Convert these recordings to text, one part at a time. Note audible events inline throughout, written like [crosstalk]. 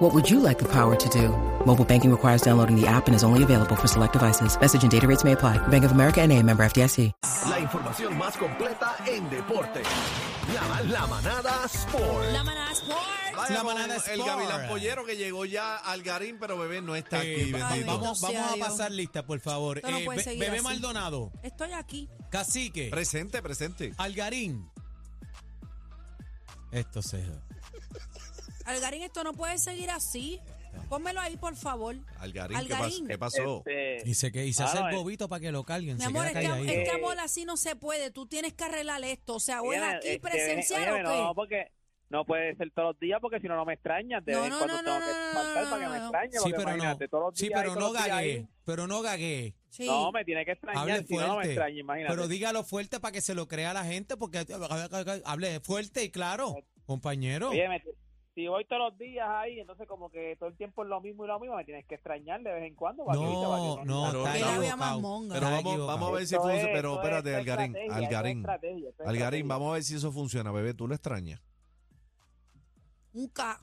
What would you like the power to do? Mobile banking requires downloading the app and is only available for select devices. Message and data rates may apply. Bank of America and a member FDIC. La información más completa en deporte. La, la manada Sport. La manada Sport. Vaya La manada el Sport. gavilán pollero que llegó ya al Garín, pero bebé no está Eh, aquí, vamos, vamos a pasar lista, por favor. No Eh, Be- Bebé así. Maldonado, Estoy aquí. Cacique, Presente, presente. Algarín. Esto se... Algarín, esto no puede seguir así. Pónmelo ahí, por favor. Algarín, ¿qué, Algarín. pas- qué pasó? Este, Y se, que, y se hace el eh. bobito para que lo carguen. Mi se amor, queda este, calladito. este amor así no se puede. Tú tienes que arreglar esto. O sea, ¿o es óyeme, aquí este, presencial óyeme, o qué? No, porque no puede ser todos los días porque si no, no me extrañas. De No, vez en no, cuando no, tengo no, que no, faltar no, para que me no. extrañe. Sí, porque pero no. imagínate, todos los Sí, días pero no todos los días ahí. gagué. Pero no gagué. Sí. No, me tiene que Hable extrañar, si no, no me fuerte. extraña, imagínate. pero dígalo fuerte para que se lo crea la gente, porque hable fuerte y claro, compañero. Oye, me- si voy todos los días ahí, entonces como que todo el tiempo es lo mismo y lo mismo, me tienes que extrañar de vez en cuando. No, que no, Pero vamos, a ver si funciona. es- Pero espérate, es Algarín, es Algarín. Algarín, vamos a ver si eso funciona, bebé. ¿Tú lo extrañas? Un K.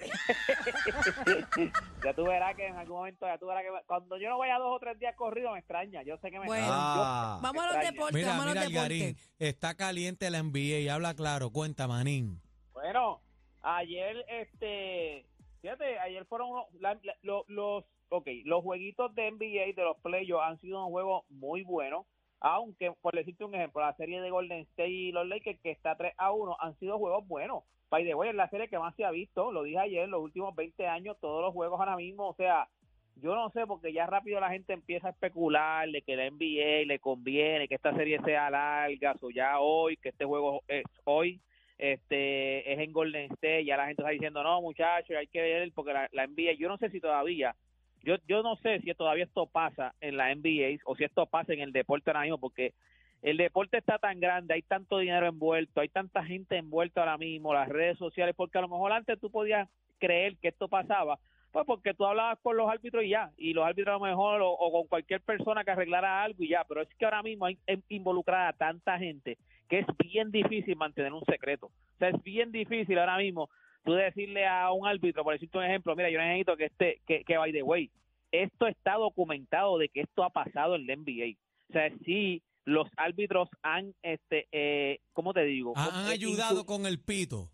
[laughs] ya tú verás que en algún momento, ya tú verás que cuando yo no vaya dos o tres días corrido me extraña. Yo sé que me Bueno. extraña. Ah, Vamos a los deportes. Mira, vamos a los deportes. Algarín, está caliente la NBA y habla claro. Cuenta, manín. Bueno, ayer, este, fíjate, ayer fueron unos- la- la- lo- los, ok, los jueguitos de NBA de los playoffs han sido un juego muy bueno, aunque, por decirte un ejemplo, la serie de Golden State y los Lakers, que está 3 a 1, han sido juegos buenos. By the way, es la serie que más se ha visto, lo dije ayer, los últimos 20 años, todos los juegos ahora mismo, o sea, yo no sé, porque ya rápido la gente empieza a especular de que la NBA le conviene que esta serie sea larga, o ya hoy, que este juego es hoy, este es en Golden State, ya la gente está diciendo, no, muchachos, hay que ver, porque la, NBA, yo no sé si todavía, yo, yo no sé si todavía esto pasa en la NBA o si esto pasa en el deporte ahora mismo, porque el deporte está tan grande, hay tanto dinero envuelto, hay tanta gente envuelta ahora mismo, las redes sociales, porque a lo mejor antes tú podías creer que esto pasaba, pues porque tú hablabas con los árbitros y ya, y los árbitros a lo mejor, o, o con cualquier persona que arreglara algo y ya, pero es que ahora mismo hay involucrada a tanta gente que es bien difícil mantener un secreto. O sea, es bien difícil ahora mismo tú decirle a un árbitro, por decirte un ejemplo, mira, yo necesito que este, que, que by the way, esto está documentado de que esto ha pasado en la NBA. O sea, sí, los árbitros han, este, eh, ¿cómo te digo? Han, Eh, ayudado con el pito.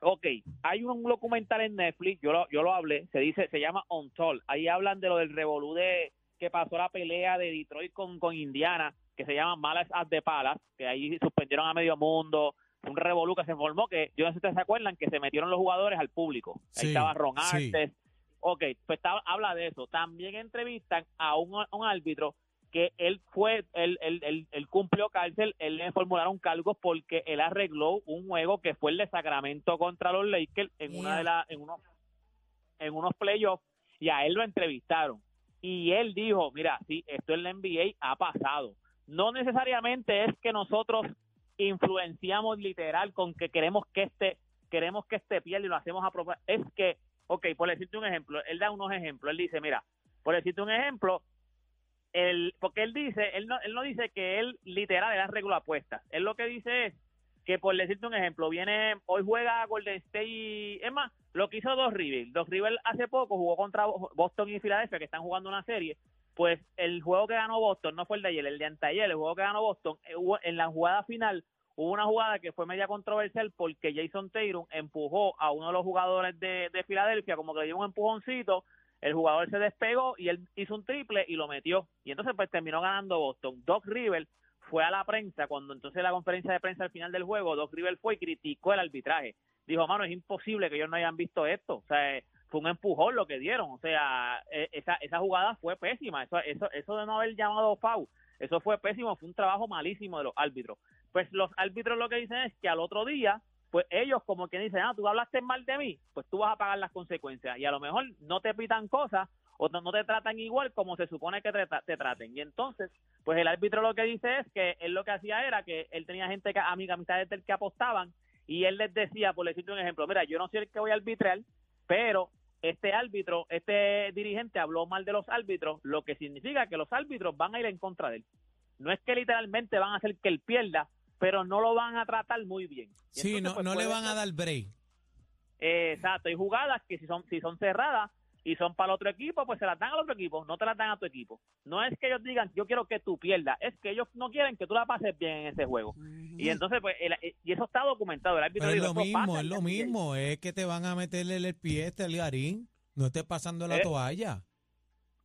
Ok, hay un documental en Netflix, yo lo, yo lo hablé, se dice, se llama Untold. Ahí hablan de lo del revolú de que pasó la pelea de Detroit con, con Indiana, que se llama Malas at the Palace, que ahí suspendieron a medio mundo, un revolú que se formó, que yo no sé si ustedes se acuerdan, que se metieron los jugadores al público. Ahí Sí, estaba Ron sí. Artes. Ok, pues estaba- habla de eso. También entrevistan a un, a un árbitro que él fue, él, él, él, él cumplió cárcel, él le formularon cargos porque él arregló un juego que fue el de Sacramento contra los Lakers en una de las, en unos, en unos playoffs y a él lo entrevistaron y él dijo, mira, sí, esto en la NBA ha pasado. No necesariamente es que nosotros influenciamos literal con que queremos que este queremos que este pierda y lo hacemos a propósito. Es que, ok, por decirte un ejemplo, él da unos ejemplos, él dice, mira, por decirte un ejemplo, él, porque él dice, él no, él no dice que él literal él arregla apuestas. Él lo que dice es que por decirte un ejemplo, viene, hoy juega Golden State y, es más, lo que hizo Dos River, Dos River hace poco jugó contra Boston y Filadelfia, que están jugando una serie, pues el juego que ganó Boston no fue el de ayer, el de anteayer, el juego que ganó Boston, eh, en la jugada final hubo una jugada que fue media controversial porque Jason Tatum empujó a uno de los jugadores de, de Filadelfia, como que le dio un empujoncito, el jugador se despegó y él hizo un triple y lo metió. Y entonces pues terminó ganando Boston. Doc River fue a la prensa, cuando entonces la conferencia de prensa al final del juego, Doc River fue y criticó el arbitraje. Dijo, mano, es imposible que ellos no hayan visto esto. O sea, fue un empujón lo que dieron. O sea, eh, esa, esa jugada fue pésima. Eso, eso, eso de no haber llamado foul, eso fue pésimo. Fue un trabajo malísimo de los árbitros. Pues los árbitros lo que dicen es que al otro día, pues ellos como que dicen, ah, tú hablaste mal de mí, pues tú vas a pagar las consecuencias. Y a lo mejor no te pitan cosas o no, te tratan igual como se supone que te traten. Y entonces, pues el árbitro lo que dice es que él lo que hacía era que él tenía gente, que, amiga, amistades del que apostaban, y él les decía, por decirte un ejemplo, mira, yo no soy el que voy a arbitrar, pero este árbitro, este dirigente habló mal de los árbitros, lo que significa que los árbitros van a ir en contra de él. No es que literalmente van a hacer que él pierda, pero no lo van a tratar muy bien. Y Sí, entonces, no, pues, no le van a dar break. eh, exacto, hay jugadas que si son si son cerradas y son para el otro equipo, pues se las dan al otro equipo, no te las dan a tu equipo. No es que ellos digan, yo quiero que tú pierdas, es que ellos no quieren que tú la pases bien en ese juego. Y entonces, pues, el- eh, y eso está documentado. El árbitro Pero es dijo, lo "Eso pasa mismo, es lo NBA". mismo. Es que te van a meterle el pie este al garín. No estés pasando la Eh. toalla.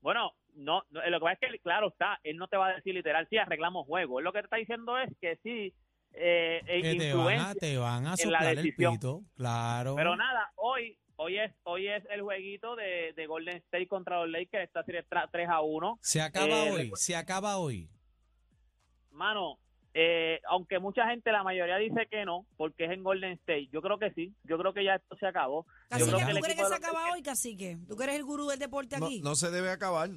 Bueno, no, no, lo que pasa es que, claro está, él no te va a decir literal, sí, arreglamos juego. Él lo que te está diciendo es que sí, eh, eh, Que te van, a, te van a soplar el pito. Claro. Pero nada, hoy hoy es hoy es el jueguito de, de Golden State contra los Lakers, esta serie tra- 3 a 1. se acaba eh, hoy. Se acaba hoy. Mano, eh, aunque mucha gente, la mayoría dice que no, porque es en Golden State, yo creo que sí, yo creo que ya esto se acabó. Yo Cacique, creo ¿tú que crees que se acaba hoy, cacique? ¿Tú que eres el gurú del deporte No, aquí? no se debe acabar.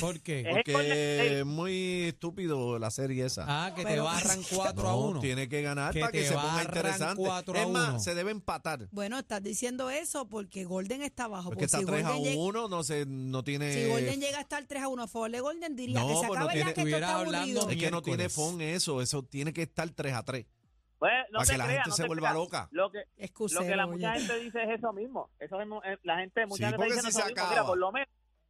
¿Por qué? Es- Porque State. es muy estúpido la serie esa. Ah, que te barran [laughs] 4 no, a 1. tiene que ganar Que para que se ponga interesante. 4 a es más, 1. se debe empatar. Bueno, estás diciendo eso porque Golden está abajo. Porque porque está si 3 a Golden llega- 1, no, se, no tiene... Si Golden llega a estar 3 a 1 a favor de Golden, diría No, que se pues no acaba tiene- ya que esto está hablando aburrido. Es que no tiene fon eso, eso tiene que estar 3 a 3. Pues, no Para que la creas, gente no se vuelva creas. loca. Lo que, Excusero, lo que la oye. mucha gente dice es eso mismo. Eso mismo, eh, la gente, mucha Sí, gente está si eso mismo. acaba. Mira, por lo menos,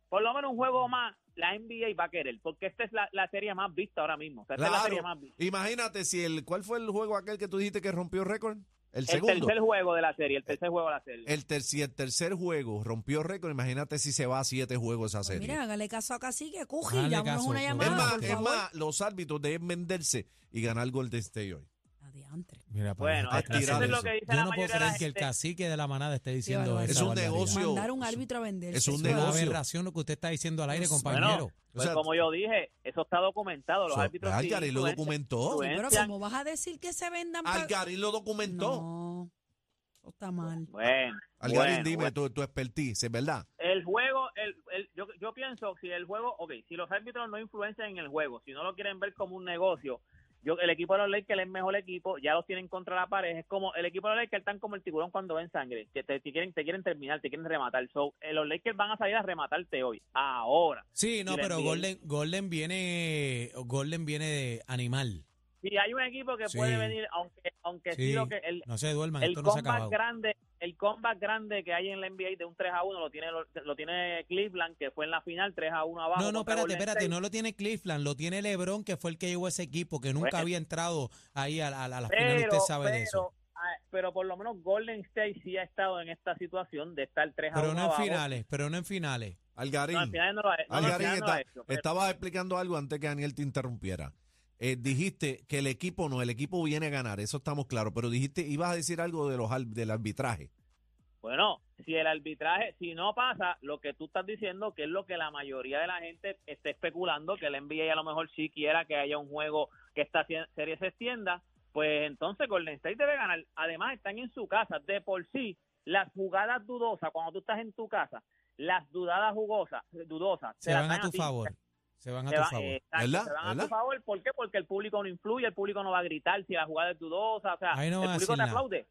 por lo menos un juego más la NBA va a querer, porque esta es la, la serie más vista ahora mismo. O sea, esta es la serie más vista. Imagínate si el... ¿Cuál fue el juego aquel que tú dijiste que rompió récord? El El segundo. tercer juego de la serie, el tercer juego de la serie. El, ter- si el tercer juego rompió récord, imagínate si se va a siete juegos esa Pues serie. mira, hágale caso a Cacique, llámanos caso, una llamada, es más, por es favor. más, los árbitros deben venderse y ganar Golden State hoy. Adiantre. Mira, Bueno, eso es lo que dice Yo la no puedo creer que el cacique de la manada esté diciendo esa Es un barbaridad. negocio. Mandar un árbitro a venderse. es un eso Es una negocio. aberración lo que usted está diciendo al aire, Bueno, compañero. Bueno, O pues sea, como yo dije, eso está documentado. Los So- árbitros sí Algarín lo documentó. Pero influencian- ¿cómo vas a decir que se vendan Algarín lo documentó. No, eso está mal. Bueno, Algarín, bueno, dime bueno. tu, tu expertise, ¿es verdad? El juego, el, el- yo, yo pienso, si el juego, ok, si los árbitros no influencian en el juego, si no lo quieren ver como un negocio, yo el equipo de los Lakers es el mejor equipo, ya los tienen contra la pared, es como, el equipo de los Lakers están como el tiburón cuando ven sangre, que te, te quieren, te quieren terminar, te quieren rematar, so, eh, los Lakers van a salir a rematarte hoy, ahora. Sí, no, pero. Golden, Golden viene Golden viene de animal. Si hay un equipo que Sí. puede venir, aunque, aunque sí, Sí, lo que, el, no se duerman, el esto no se ha comeback acabado. grande el comeback grande que hay en la NBA de un 3 a 1 lo tiene lo, lo tiene Cleveland que fue en la final 3 a 1 abajo No, no, espérate, Golden espérate, State. no lo tiene Cleveland, lo tiene LeBron, que fue el que llevó ese equipo, que nunca Bueno. había entrado ahí a, a- a la final, pero, usted sabe pero, de eso. pero por lo menos Golden State sí ha estado en esta situación de estar 3 a 1 Pero no en abajo. finales, pero no en finales. Algarín. No, en finales no lo ha, no, en Algarín, finales no lo ha está- hecho, pero- estabas explicando algo antes que Daniel te interrumpiera. Eh, dijiste que el equipo no, el equipo viene a ganar, eso estamos claros, pero dijiste, ibas a decir algo de los al- del arbitraje. Bueno, si el arbitraje, si no pasa lo que tú estás diciendo, que es lo que la mayoría de la gente está especulando, que el NBA a lo mejor sí quiera que haya un juego que esta serie se extienda, pues entonces Golden State debe ganar. Además, están en su casa. De por sí, las jugadas dudosas, cuando tú estás en tu casa, las dudadas jugosas, dudosas, Se las van a tu favor. Se van a Se tu favor. exacto, ¿Verdad? se van a tu favor. ¿Por qué? Porque el público no influye, el público no va a gritar si la jugada es dudosa, o sea, Ahí no el público te nada. aplaude.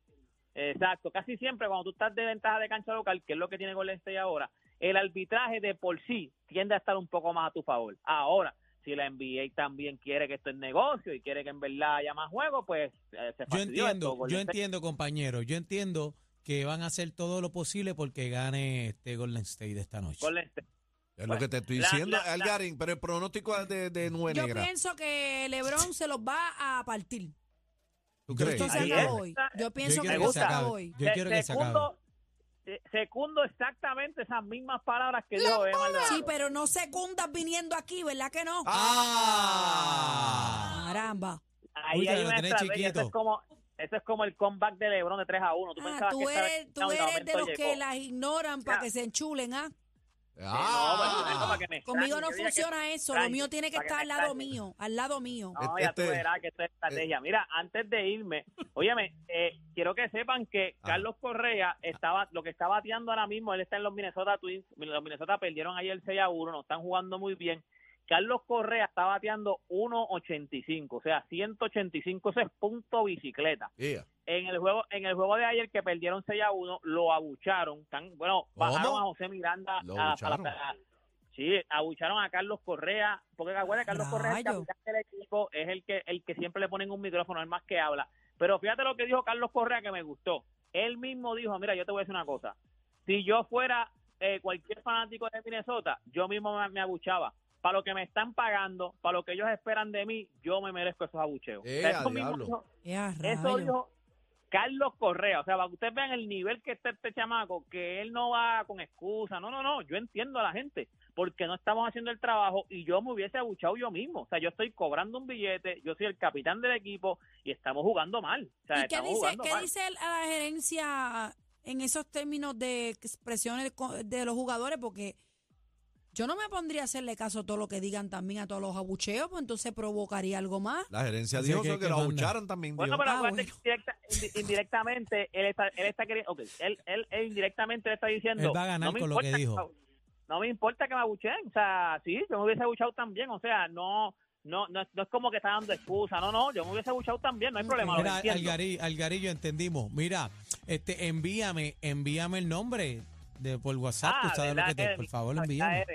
Exacto, casi siempre cuando tú estás de ventaja de cancha local, que es lo que tiene Golden State ahora, el arbitraje de por sí tiende a estar un poco más a tu favor. Ahora, si la NBA también quiere que esto es negocio y quiere que en verdad haya más juegos, pues eh, se Yo esto. entiendo, Golden yo entiendo, compañero, yo entiendo que van a hacer todo lo posible porque gane este Golden State esta noche. Golden State. Es lo que te estoy la- diciendo, la- la- Algarín, pero el pronóstico es de, de nube Yo negra. pienso que LeBron se los va a partir. ¿Tú Yo crees? Esto se hoy. Yo pienso Yo que esto se acabó hoy. Yo Se- quiero que se acabe. secundo- se- Secundo exactamente esas mismas palabras que dijo Maldonado. Sí, pero no secundas viniendo aquí, ¿verdad que no? ¡Ah! Caramba. Ahí Uy, hay una estrategia. Eso es como eso es como el comeback de LeBron de 3 a 1. Tú, Ah, pensabas tú que eres, tú de eres de momento los que las ignoran para que se enchulen, ¿ah? No Ah, me Conmigo no funciona eso. Lo mío tiene que estar al lado mío, al lado mío. No, ya tú Este- verás que esto es estrategia. Mira, antes de irme, óyeme, eh, quiero que sepan que. Carlos Correa estaba, lo que está bateando ahora mismo, él está en los Minnesota Twins, los Minnesota perdieron ayer 6 a 1, no están jugando muy bien. Carlos Correa está bateando 1.85, o sea, 185, ese es punto bicicleta. yeah. En el juego en el juego de ayer que perdieron 6 a 1, lo abucharon, tan, bueno, bajaron ¿Cómo? a José Miranda Lo a- a la- abucharon. a- Sí, abucharon a Carlos Correa, porque acuérdate, Carlos Correa es el capitán del equipo, es el que el que siempre le ponen un micrófono, es más que habla. Pero fíjate lo que dijo Carlos Correa que me gustó. Él mismo dijo, mira, yo te voy a decir una cosa. Si yo fuera eh, cualquier fanático de Minnesota, yo mismo me, me abuchaba. Para lo que me están pagando, para lo que ellos esperan de mí, yo me merezco esos abucheos. Eh, eso mismo eso dijo Carlos Correa. O sea, para que ustedes vean el nivel que está este chamaco, que él no va con excusa. No, no, no. Yo entiendo a la gente porque no estamos haciendo el trabajo y yo me hubiese abuchado yo mismo. O sea, yo estoy cobrando un billete, yo soy el capitán del equipo y estamos jugando mal. O sea, ¿Y qué dice, jugando qué mal. dice el- a la gerencia en esos términos de expresiones de los jugadores? Porque yo no me pondría a hacerle caso a todo lo que digan también a todos los abucheos, pues entonces provocaría algo más. La gerencia dijo que- que, que lo abucharon también. Bueno, pero Ah, bueno. indirecta- indirectamente él está, él está queriendo, ok, él, él, él indirectamente le está diciendo, Él va a ganar no con lo que dijo. no me importa que me abucheen, o sea, sí, yo me hubiese abuchado también, o sea, no, no, no, es- no es como que está dando excusa, no, no, yo me hubiese abuchado también, no hay problema, Mira. Algarillo, Algarillo, entendimos. Mira, este, envíame, envíame el nombre de por WhatsApp. Ah, tú sabes lo que te, Eden, por favor, envíame.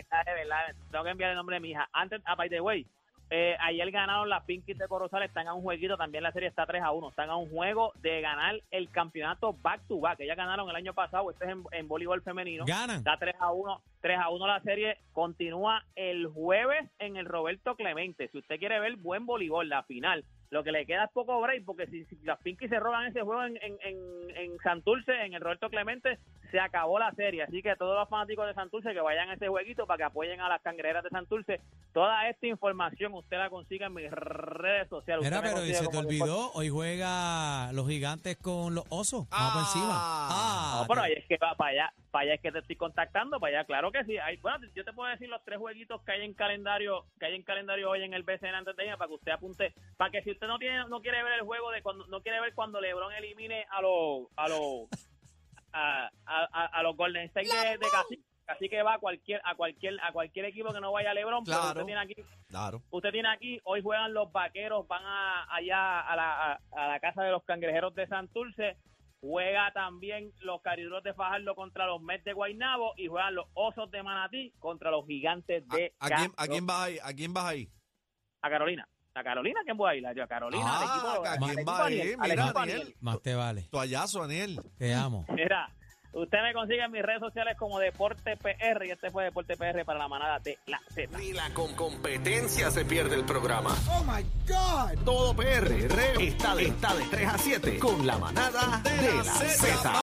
Tengo que enviar el nombre de mi hija. Antes, ah, by the way, eh, ayer ganaron las Pinkies de Corozal, están a un jueguito, también la serie está 3 a 1, están a un juego de ganar el campeonato back to back, ellas ganaron el año pasado, este es en, en voleibol femenino. Ganan. Está 3 a 1, 3 a 1 la serie, continúa el jueves en el Roberto Clemente. Si usted quiere ver buen voleibol, la final, lo que le queda es poco break, porque si, si las Pinkies se roban ese juego en, en, en, en Santurce, en el Roberto Clemente, se acabó la serie. Así que todos los fanáticos de Santurce que vayan a ese jueguito para que apoyen a las cangrejeras de Santurce. Toda esta información usted la consigue en mis redes sociales. Mira, pero y se te olvidó, hoy juega los gigantes con los osos. Vamos por encima. Ah. Ah, No, pero ahí es que va para allá, para allá es que te estoy contactando, para allá, claro que sí. Hay, bueno, yo te puedo decir los tres jueguitos que hay en calendario, que hay en calendario hoy en el BCN antes de para que usted apunte, para que si usted no tiene, no quiere ver el juego de cuando, no quiere ver cuando LeBron elimine a los, a los, a, a, a- a los Golden State de, de Cacique, así que va a cualquier, a cualquier, a cualquier equipo que no vaya a LeBron, pero usted tiene aquí Claro. usted tiene aquí, hoy juegan los vaqueros, van a, allá a la, a, a la casa de los cangrejeros de Santurce, juega también los cariduros de Fajardo contra los Mets de Guaynabo y juegan los osos de Manatí contra los gigantes ¿A, de a quién, a quién vas ahí? ¿A quién vas ahí? a Carolina. ¿A Carolina quién voy a ir? Yo a Carolina, al Ah, equipo, ¿a al quién va a ir? al Mira, equipo Aniel. Aniel. Más te vale. Toallazo, Aniel. Te amo. [laughs] Mira, usted me consigue en mis redes sociales como Deporte PR y este fue Deporte PR para la manada de la Z. Ni la con competencia se pierde el programa. Oh my God. Todo PR está de, está de 3 a 7 con la manada de la Z.